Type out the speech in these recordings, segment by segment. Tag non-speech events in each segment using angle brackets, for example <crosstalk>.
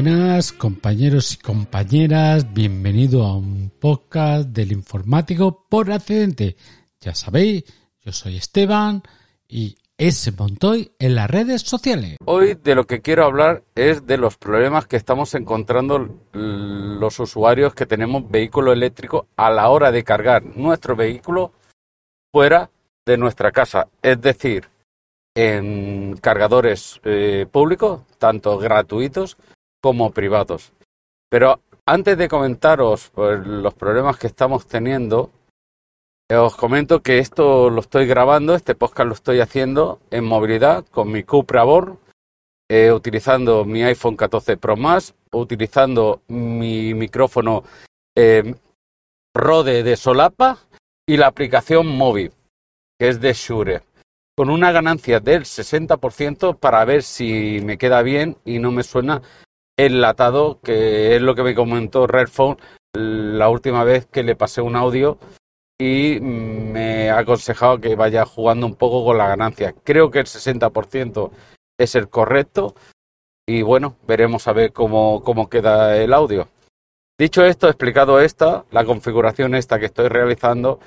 Buenas compañeros y compañeras, bienvenido a un podcast del informático por accidente. Ya sabéis, yo soy Esteban y ese Montoy en las redes sociales. Hoy de lo que quiero hablar es de los problemas que estamos encontrando los usuarios que tenemos vehículo eléctrico a la hora de cargar nuestro vehículo fuera de nuestra casa, es decir, en cargadores eh, públicos, tanto gratuitos como privados. Pero antes de comentaros los problemas que estamos teniendo, os comento que esto lo estoy grabando, este podcast lo estoy haciendo en movilidad con mi Cupra Born, eh, utilizando mi iPhone 14 Pro Max, utilizando mi micrófono eh, Rode de solapa y la aplicación móvil, que es de Shure, con una ganancia del 60% para ver si me queda bien y no me suena enlatado, que es lo que me comentó Redphone la última vez que le pasé un audio y me ha aconsejado que vaya jugando un poco con la ganancia. Creo que el 60% es el correcto y bueno, veremos a ver cómo, cómo queda el audio. Dicho esto, explicado esta, la configuración esta que estoy realizando,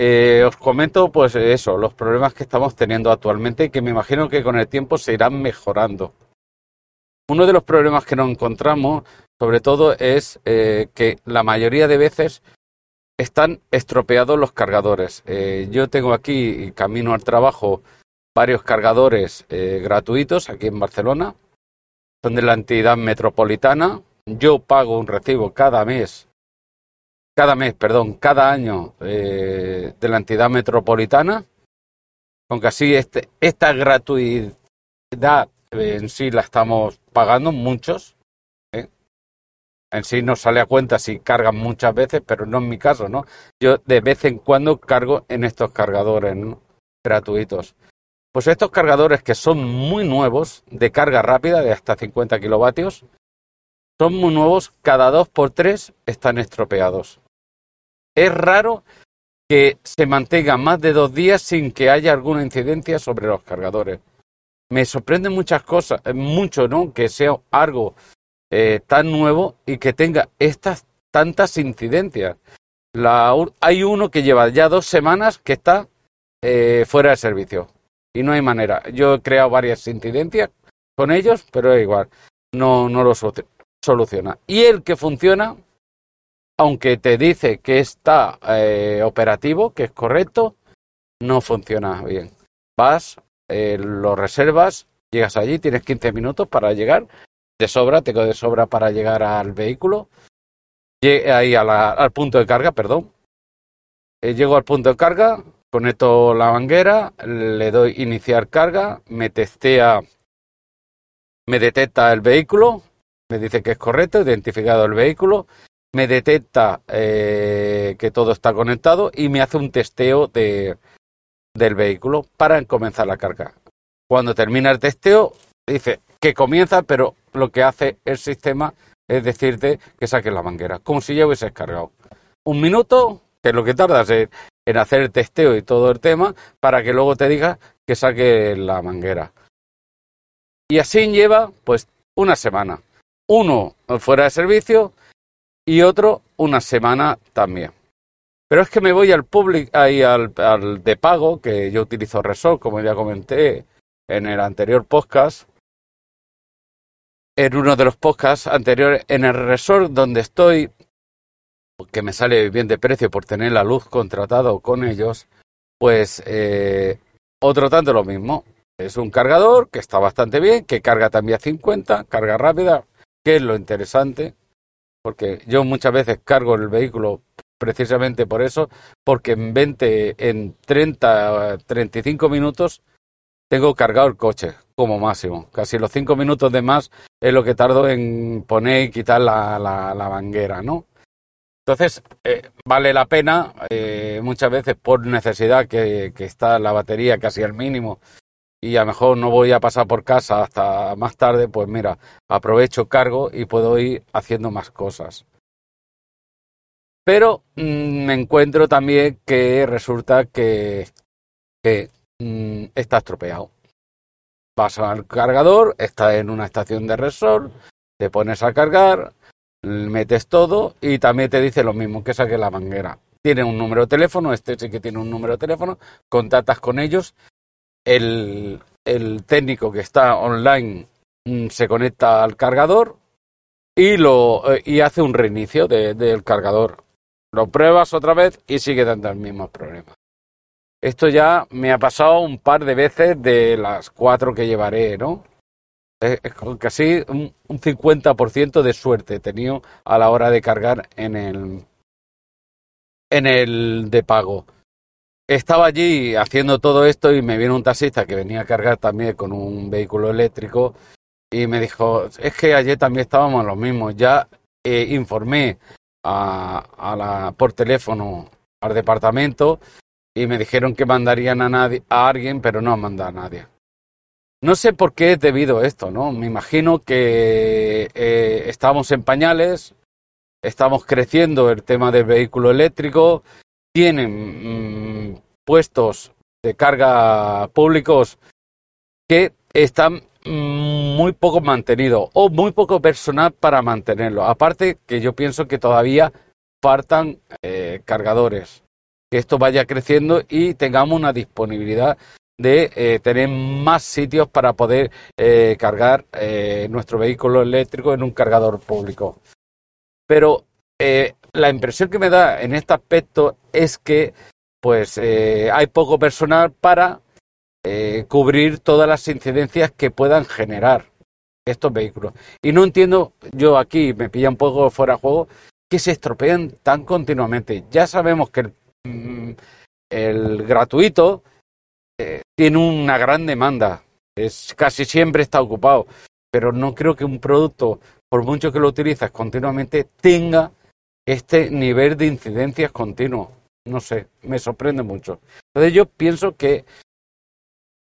eh, os comento pues eso, los problemas que estamos teniendo actualmente que me imagino que con el tiempo se irán mejorando. Uno de los problemas que nos encontramos, sobre todo, es eh, que la mayoría de veces están estropeados los cargadores. Eh, yo tengo aquí, camino al trabajo, varios cargadores eh, gratuitos aquí en Barcelona. Son de la entidad metropolitana. Yo pago un recibo cada mes, cada mes, perdón, cada año de la entidad metropolitana. Aunque así este, esta gratuidad en sí la estamos pagando muchos en sí nos sale a cuenta si cargan muchas veces, pero no en mi caso, ¿no? Yo de vez en cuando cargo en estos cargadores gratuitos. Pues estos cargadores que son muy nuevos, de carga rápida, de hasta 50 kilovatios, son muy nuevos, cada dos por tres están estropeados. Es raro que se mantengan más de dos días sin que haya alguna incidencia sobre los cargadores. Me sorprenden muchas cosas, mucho, ¿no? Que sea algo eh, tan nuevo y que tenga estas tantas incidencias. hay uno que lleva ya dos semanas que está eh, fuera de servicio y no hay manera. Yo he creado varias incidencias con ellos, pero es igual, no, no lo soluciona. Y el que funciona, aunque te dice que está eh, operativo, que es correcto, no funciona bien. Vas, lo reservas, llegas allí, tienes 15 minutos para llegar de sobra, tengo de sobra para llegar al vehículo, ahí al punto de carga, perdón. Eh, llego al punto de carga, conecto la manguera, le doy iniciar carga, me testea, me detecta el vehículo, me dice que es correcto, identificado el vehículo, me detecta eh, que todo está conectado y me hace un testeo de, del vehículo para comenzar la carga. Cuando termina el testeo, dice que comienza, pero lo que hace el sistema es decirte que saques la manguera, como si ya hubieses cargado. Un minuto, que es lo que tardas en, hacer el testeo y todo el tema, para que luego te diga que saque la manguera. Y así lleva, pues, una semana. Uno fuera de servicio y otro una semana también. Pero es que me voy al público, ahí al, al, de pago, que yo utilizo Resol, como ya comenté en el anterior podcast, en uno de los podcasts anteriores, en el resort donde estoy, que me sale bien de precio por tener la luz contratado con ellos, pues eh, otro tanto lo mismo. Es un cargador que está bastante bien, que carga también a 50, carga rápida, que es lo interesante, porque yo muchas veces cargo el vehículo precisamente por eso, porque en 20, en 30, 35 minutos tengo cargado el coche como máximo. Casi los cinco minutos de más es lo que tardo en poner y quitar la, la, manguera, ¿no? Entonces, eh, vale la pena, eh, muchas veces por necesidad que, que, está la batería casi al mínimo y a lo mejor no voy a pasar por casa hasta más tarde, pues mira, aprovecho, cargo y puedo ir haciendo más cosas. Pero mm, me encuentro también que resulta que, Mm, está estropeado. Vas al cargador, está en una estación de resort, te pones a cargar, metes todo y también te dice lo mismo que saque la manguera. Tiene un número de teléfono, este sí que tiene un número de teléfono, contactas con ellos, el, el técnico que está online mm, se conecta al cargador y, lo, eh, y hace un reinicio de, del cargador. Lo pruebas otra vez y sigue dando el mismo problema. Esto ya me ha pasado un par de veces de las cuatro que llevaré, ¿no? Es casi un, un 50% de suerte he tenido a la hora de cargar en el, en el de pago. Estaba allí haciendo todo esto y me vino un taxista que venía a cargar también con un vehículo eléctrico y me dijo, es que ayer también estábamos los mismos. Ya eh, informé a, a la, por teléfono al departamento y me dijeron que mandarían a, nadie, a alguien, pero no han mandado a nadie. No sé por qué es debido a esto, ¿no? Me imagino que eh, estamos en pañales, estamos creciendo el tema del vehículo eléctrico, tienen mmm, puestos de carga públicos que están muy poco mantenidos o muy poco personal para mantenerlo. Aparte que yo pienso que todavía faltan eh, cargadores que esto vaya creciendo y tengamos una disponibilidad de eh, tener más sitios para poder eh, cargar nuestro vehículo eléctrico en un cargador público. Pero la impresión que me da en este aspecto es que pues hay poco personal para cubrir todas las incidencias que puedan generar estos vehículos. Y no entiendo, yo aquí me pilla un poco fuera de juego, que se estropean tan continuamente. Ya sabemos que el Mm, gratuito eh, tiene una gran demanda, es casi siempre está ocupado, pero no creo que un producto, por mucho que lo utilices continuamente, tenga este nivel de incidencias continuo. No sé, me sorprende mucho. Entonces yo pienso que eh,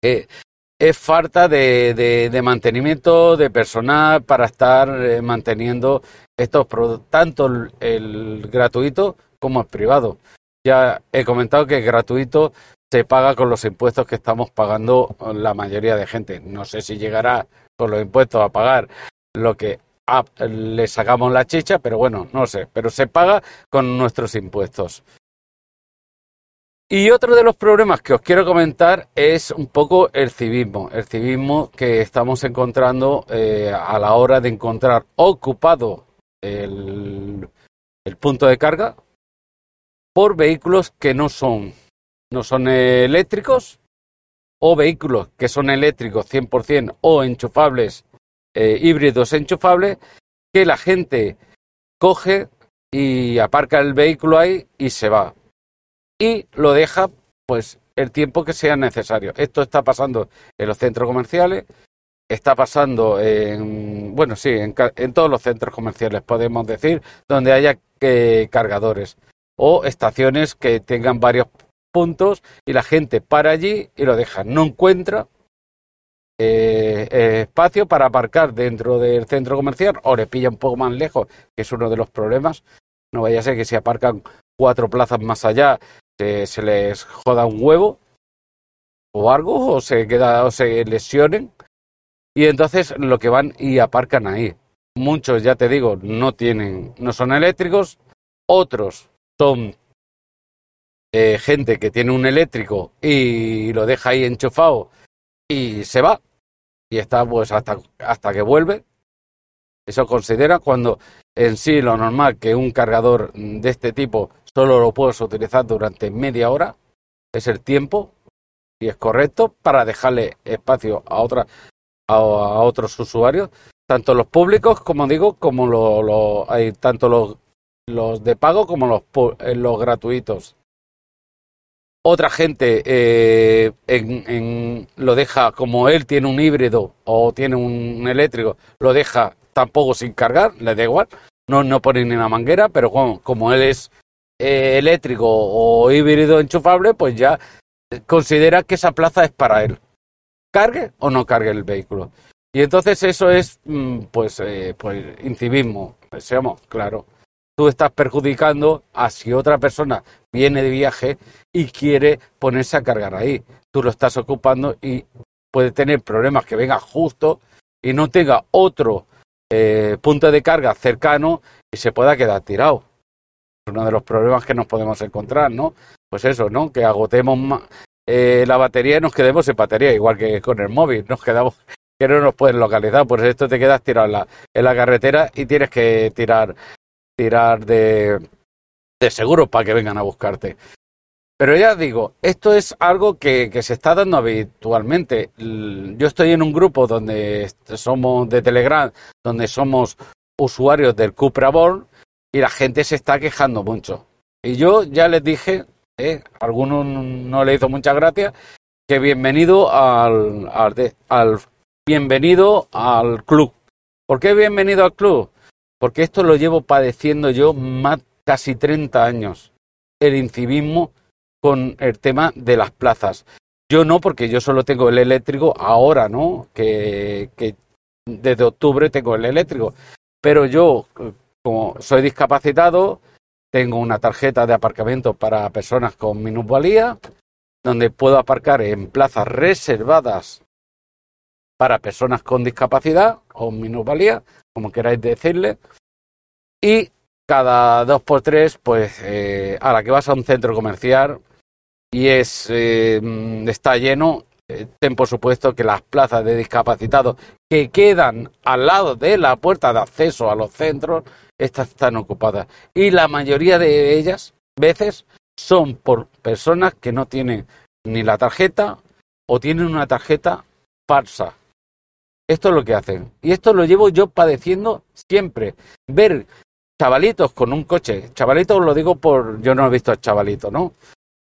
es falta de, de, de, mantenimiento de personal para estar eh, manteniendo estos productos, tanto el, el gratuito como el privado ya he comentado que es gratuito, se paga con los impuestos que estamos pagando la mayoría de gente. No sé si llegará con los impuestos a pagar lo que a, le sacamos la chicha, pero bueno, no sé, pero se paga con nuestros impuestos. Y otro de los problemas que os quiero comentar es un poco el civismo, el civismo que estamos encontrando eh, a la hora de encontrar ocupado el, punto de carga, por vehículos que no son, no son eléctricos o vehículos que son eléctricos 100% o enchufables, eh, híbridos enchufables, que la gente coge y aparca el vehículo ahí y se va. Y lo deja pues el tiempo que sea necesario. Esto está pasando en los centros comerciales, está pasando en, bueno, sí, en, todos los centros comerciales, podemos decir, donde haya eh, cargadores o estaciones que tengan varios puntos y la gente para allí y lo deja. No encuentra eh, espacio para aparcar dentro del centro comercial o le pilla un poco más lejos, que es uno de los problemas. No vaya a ser que si aparcan cuatro plazas más allá se, les joda un huevo o algo o se queda o se lesionen y entonces lo que van y aparcan ahí. Muchos, ya te digo, no tienen, no son eléctricos, otros son eh, gente que tiene un eléctrico y lo deja ahí enchufado y se va y está pues hasta, hasta que vuelve. Eso considera cuando en sí lo normal que un cargador de este tipo solo lo puedes utilizar durante media hora, es el tiempo y es correcto para dejarle espacio a, otra, a, otros usuarios, tanto los públicos, como digo, como lo, lo, hay tanto los los de pago como los, eh, los gratuitos. Otra gente eh, en, en, lo deja, como él tiene un híbrido o tiene un eléctrico, lo deja tampoco sin cargar, le da igual, no, no pone ni la manguera, pero como, como él es eh, eléctrico o híbrido enchufable, pues ya considera que esa plaza es para él. Cargue o no cargue el vehículo. Y entonces eso es, mm, pues, eh, pues incivismo, seamos claro tú estás perjudicando a si otra persona viene de viaje y quiere ponerse a cargar ahí. Tú lo estás ocupando y puede tener problemas que venga justo y no tenga otro eh, punto de carga cercano y se pueda quedar tirado. Uno de los problemas que nos podemos encontrar, ¿no? Pues eso, ¿no? Que agotemos eh, la batería y nos quedemos sin batería, igual que con el móvil, nos quedamos <laughs> que no nos pueden localizar, por esto te quedas tirado en la, en la carretera y tienes que tirar, tirar de, de seguro para que vengan a buscarte. Pero ya digo, esto es algo que, se está dando habitualmente. Yo estoy en un grupo donde somos de Telegram, donde somos usuarios del Cupra Born y la gente se está quejando mucho. Y yo ya les dije, eh, a algunos no le hizo mucha gracia, que bienvenido al, al, al bienvenido al club. ¿Por qué bienvenido al club? Porque esto lo llevo padeciendo yo más casi 30 años. El incivismo con el tema de las plazas. Yo no, porque yo solo tengo el eléctrico ahora, ¿no? Que, desde octubre tengo el eléctrico. Pero yo, como soy discapacitado, tengo una tarjeta de aparcamiento para personas con minusvalía, donde puedo aparcar en plazas reservadas para personas con discapacidad o minusvalía, como queráis decirle. Y cada dos por tres, pues eh, a la que vas a un centro comercial, y es, eh, está lleno, eh, ten por supuesto que las plazas de discapacitados que quedan al lado de la puerta de acceso a los centros, estas están ocupadas. Y la mayoría de ellas, veces, son por personas que no tienen ni la tarjeta o tienen una tarjeta falsa. Esto es lo que hacen. Y esto lo llevo yo padeciendo siempre. Ver chavalitos con un coche. Chavalitos lo digo por. Yo no he visto a chavalito, ¿no?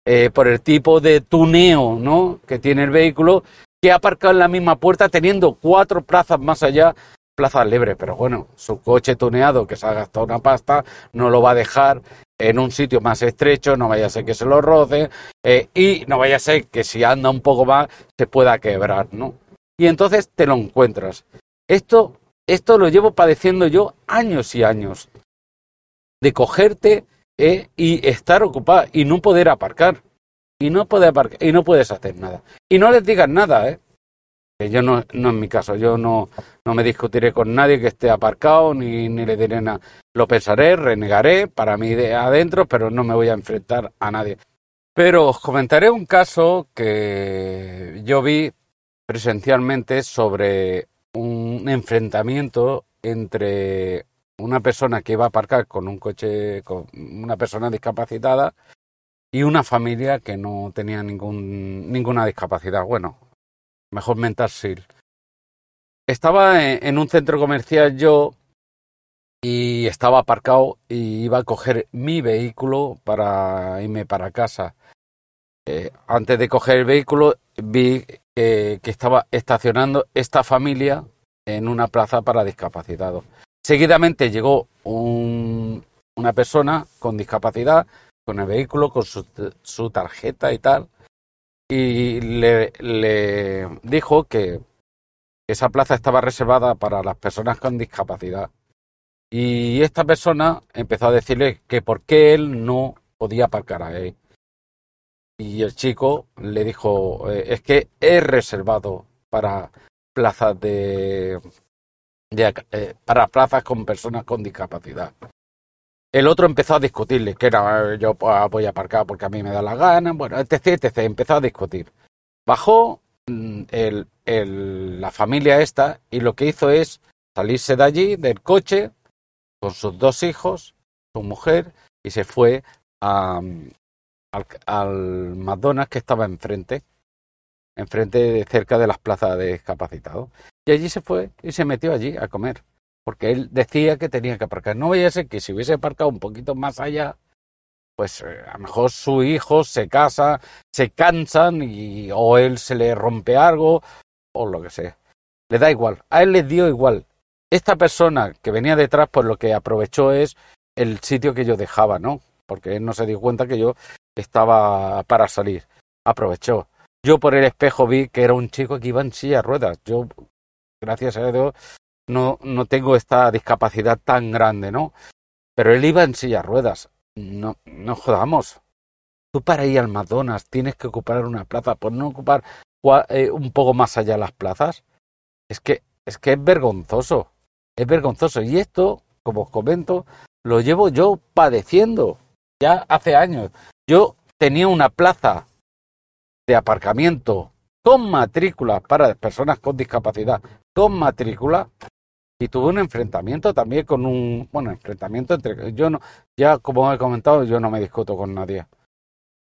Eh, por el tipo de tuneo ¿no? que tiene el vehículo, que ha aparcado en la misma puerta teniendo cuatro plazas más allá, plazas libres. Pero bueno, su coche tuneado que se ha gastado una pasta no lo va a dejar en un sitio más estrecho, no vaya a ser que se lo roce eh, y no vaya a ser que si anda un poco más se pueda quebrar, ¿no? Y entonces te lo encuentras. Esto, esto lo llevo padeciendo yo años y años. De cogerte ¿eh? y estar ocupada y no poder aparcar. Y no poder aparcar, y no puedes hacer nada. Y no les digas nada, ¿eh? Yo no, no en mi caso, yo no, no me discutiré con nadie que esté aparcado, ni, ni le diré nada. Lo pensaré, renegaré para mí de adentro, pero no me voy a enfrentar a nadie. Pero os comentaré un caso que yo vi presencialmente sobre un enfrentamiento entre una persona que iba a aparcar con un coche, con una persona discapacitada y una familia que no tenía ningún, ninguna discapacidad. Bueno, mejor mental sí. Estaba en un centro comercial yo y estaba aparcado y iba a coger mi vehículo para irme para casa. Eh, antes de coger el vehículo vi que estaba estacionando esta familia en una plaza para discapacitados. Seguidamente llegó una persona con discapacidad, con el vehículo, con su, tarjeta y tal, y le, dijo que esa plaza estaba reservada para las personas con discapacidad. Y esta persona empezó a decirle que por qué él no podía aparcar ahí. Y el chico le dijo, eh, es que es reservado para plazas de eh, para plazas con personas con discapacidad. El otro empezó a discutirle, que era yo voy a aparcar porque a mí me da la gana, bueno, etc, etc, empezó a discutir. Bajó mm, el, el, la familia esta y lo que hizo es salirse de allí, del coche, con sus dos hijos, su mujer, y se fue a, al, al McDonald's que estaba enfrente, enfrente, cerca de las plazas de discapacitados. Y allí se fue y se metió allí a comer, porque él decía que tenía que aparcar. No vaya a ser que si hubiese aparcado un poquito más allá, pues eh, a lo mejor su hijo se casa, se cansan y o él se le rompe algo o lo que sea. Le da igual, a él le dio igual. Esta persona que venía detrás, pues lo que aprovechó es el sitio que yo dejaba, ¿no? Porque él no se dio cuenta que yo estaba para salir. Aprovechó. Yo por el espejo vi que era un chico que iba en silla de ruedas. Yo gracias a Dios, no, no tengo esta discapacidad tan grande, ¿no? Pero él iba en silla de ruedas. No, no jodamos. Tú para ir al McDonald's tienes que ocupar una plaza, por no ocupar eh, un poco más allá las plazas. Es que, es que es vergonzoso. Es vergonzoso. Y esto, como os comento, lo llevo yo padeciendo ya hace años. Yo tenía una plaza de aparcamiento con matrícula para personas con discapacidad, con matrícula, y tuve un enfrentamiento también con un, bueno, enfrentamiento entre, yo no, ya como he comentado, yo no me discuto con nadie.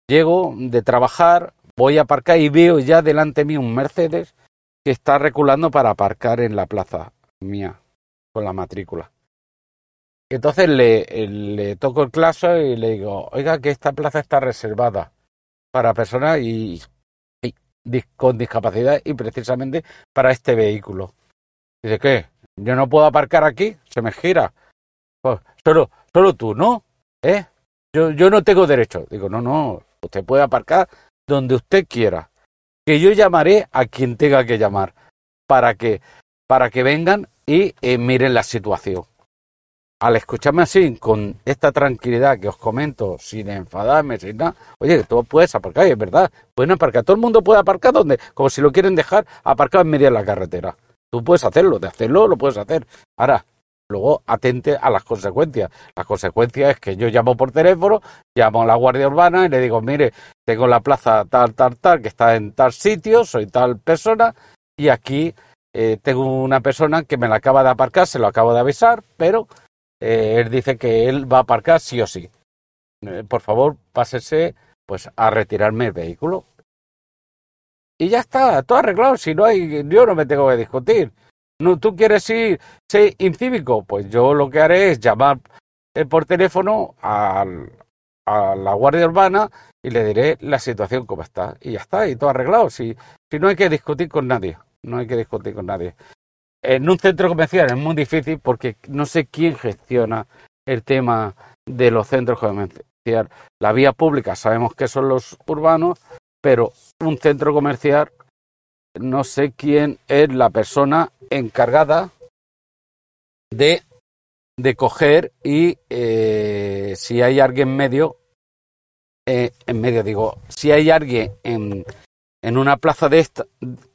Llego de trabajar, voy a aparcar y veo ya delante mío un Mercedes que está reculando para aparcar en la plaza mía con la matrícula. Entonces le, le toco el claso y le digo, oiga, que esta plaza está reservada para personas y, con discapacidad y precisamente para este vehículo. Dice, ¿qué? Yo no puedo aparcar aquí, se me gira. Pues, solo, solo tú, ¿no? ¿Eh? Yo, yo no tengo derecho. Digo, no, no, usted puede aparcar donde usted quiera. Que yo llamaré a quien tenga que llamar para que, para que vengan y eh, miren la situación. Al escucharme así, con esta tranquilidad que os comento, sin enfadarme, sin nada, oye, tú puedes aparcar, es verdad, pueden aparcar, todo el mundo puede aparcar donde, como si lo quieren dejar aparcado en medio de la carretera. Tú puedes hacerlo, de hacerlo lo puedes hacer. Ahora, luego atente a las consecuencias. Las consecuencias es que yo llamo por teléfono, llamo a la Guardia Urbana y le digo, mire, tengo la plaza tal, tal, tal, que está en tal sitio, soy tal persona, y aquí eh, tengo una persona que me la acaba de aparcar, se lo acabo de avisar, pero eh, él dice que él va a aparcar sí o sí. Eh, por favor, pásese pues a retirarme el vehículo y ya está, todo arreglado. Si no hay, yo no me tengo que discutir. No, ¿Tú quieres ir, ser incívico? Pues yo lo que haré es llamar eh, por teléfono a la Guardia Urbana y le diré la situación como está. Y ya está, y todo arreglado. Si, si no hay que discutir con nadie, no hay que discutir con nadie. En un centro comercial es muy difícil porque no sé quién gestiona el tema de los centros comerciales. La vía pública sabemos que son los urbanos, pero un centro comercial, no sé quién es la persona encargada de, de coger y eh, si hay alguien en medio, eh, en medio digo, si hay alguien en, en una plaza de,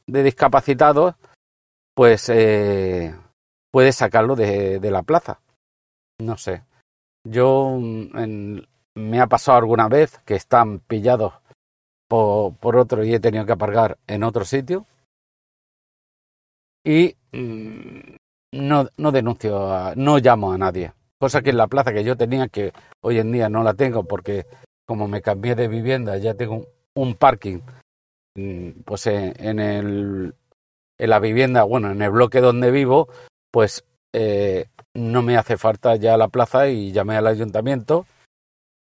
de discapacitados, pues eh, puede sacarlo de, de, la plaza. No sé. Yo mm, me ha pasado alguna vez que están pillados por, otro y he tenido que aparcar en otro sitio. Y mm, no, no denuncio, no llamo a nadie. Cosa que en la plaza que yo tenía, que hoy en día no la tengo porque como me cambié de vivienda, ya tengo un parking, mm, pues en, el, en la vivienda, bueno, en el bloque donde vivo, pues eh, no me hace falta ya la plaza y llamé al ayuntamiento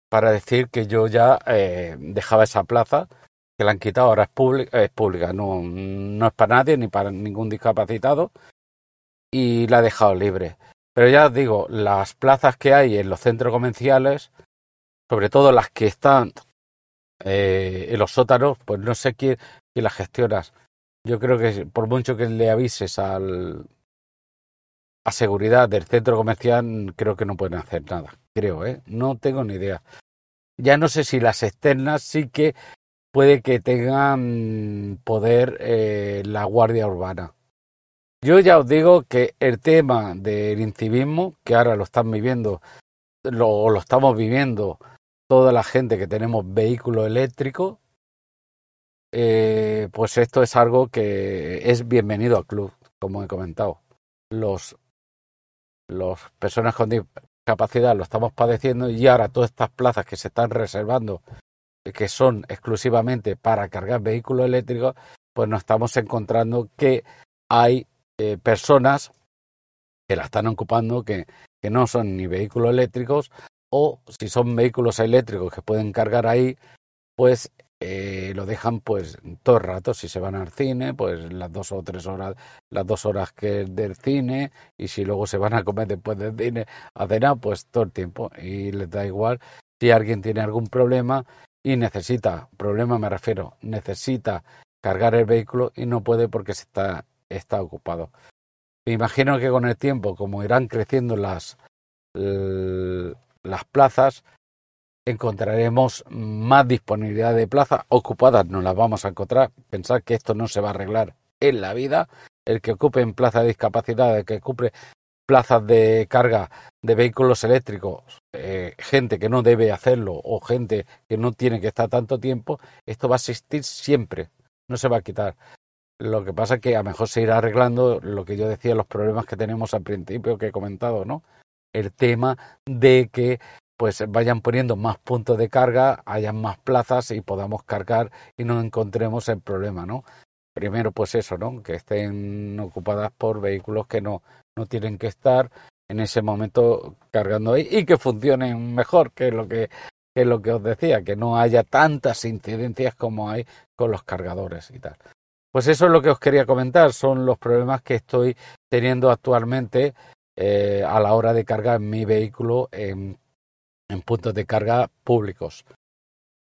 para decir que yo ya eh, dejaba esa plaza, que la han quitado, ahora es pública, es pública no, es para nadie ni para ningún discapacitado, y la he dejado libre. Pero ya os digo, las plazas que hay en los centros comerciales, sobre todo las que están eh, en los sótanos, pues no sé quién, quién las gestionas. Yo creo que por mucho que le avises al, a seguridad del centro comercial, creo que no pueden hacer nada. Creo, ¿eh? No tengo ni idea. Ya no sé si las externas sí que puede que tengan poder eh, la Guardia Urbana. Yo ya os digo que el tema del incivismo, que ahora lo están viviendo, lo, estamos viviendo toda la gente que tenemos vehículo eléctrico, eh, pues esto es algo que es bienvenido al club, como he comentado. Los, los personas con discapacidad lo estamos padeciendo y ahora todas estas plazas que se están reservando, que son exclusivamente para cargar vehículos eléctricos, pues nos estamos encontrando que hay eh, personas que la están ocupando que, que no son ni vehículos eléctricos o si son vehículos eléctricos que pueden cargar ahí, pues eh, lo dejan pues todo el rato. Si se van al cine, pues las dos o tres horas, las dos horas que es del cine, y si luego se van a comer después del cine a cenar, pues todo el tiempo. Y les da igual si alguien tiene algún problema y necesita, problema me refiero, necesita cargar el vehículo y no puede porque está, está ocupado. Me imagino que con el tiempo, como irán creciendo las, las plazas, encontraremos más disponibilidad de plazas ocupadas, no las vamos a encontrar. Pensar que esto no se va a arreglar en la vida. El que ocupe en plaza de discapacidad, el que ocupe plazas de carga de vehículos eléctricos, eh, gente que no debe hacerlo o gente que no tiene que estar tanto tiempo, esto va a existir siempre, no se va a quitar. Lo que pasa es que a lo mejor se irá arreglando lo que yo decía, los problemas que tenemos al principio que he comentado, ¿no? El tema de que pues vayan poniendo más puntos de carga, hayan más plazas y podamos cargar y no encontremos el problema, ¿no? Primero, pues eso, ¿no? Que estén ocupadas por vehículos que no, no tienen que estar en ese momento cargando ahí y que funcionen mejor, que es lo que, que lo que os decía, que no haya tantas incidencias como hay con los cargadores y tal. Pues eso es lo que os quería comentar, son los problemas que estoy teniendo actualmente eh, a la hora de cargar mi vehículo en en puntos de carga públicos.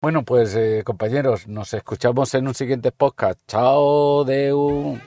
Bueno, pues eh, compañeros, nos escuchamos en un siguiente podcast. Chao, Deu.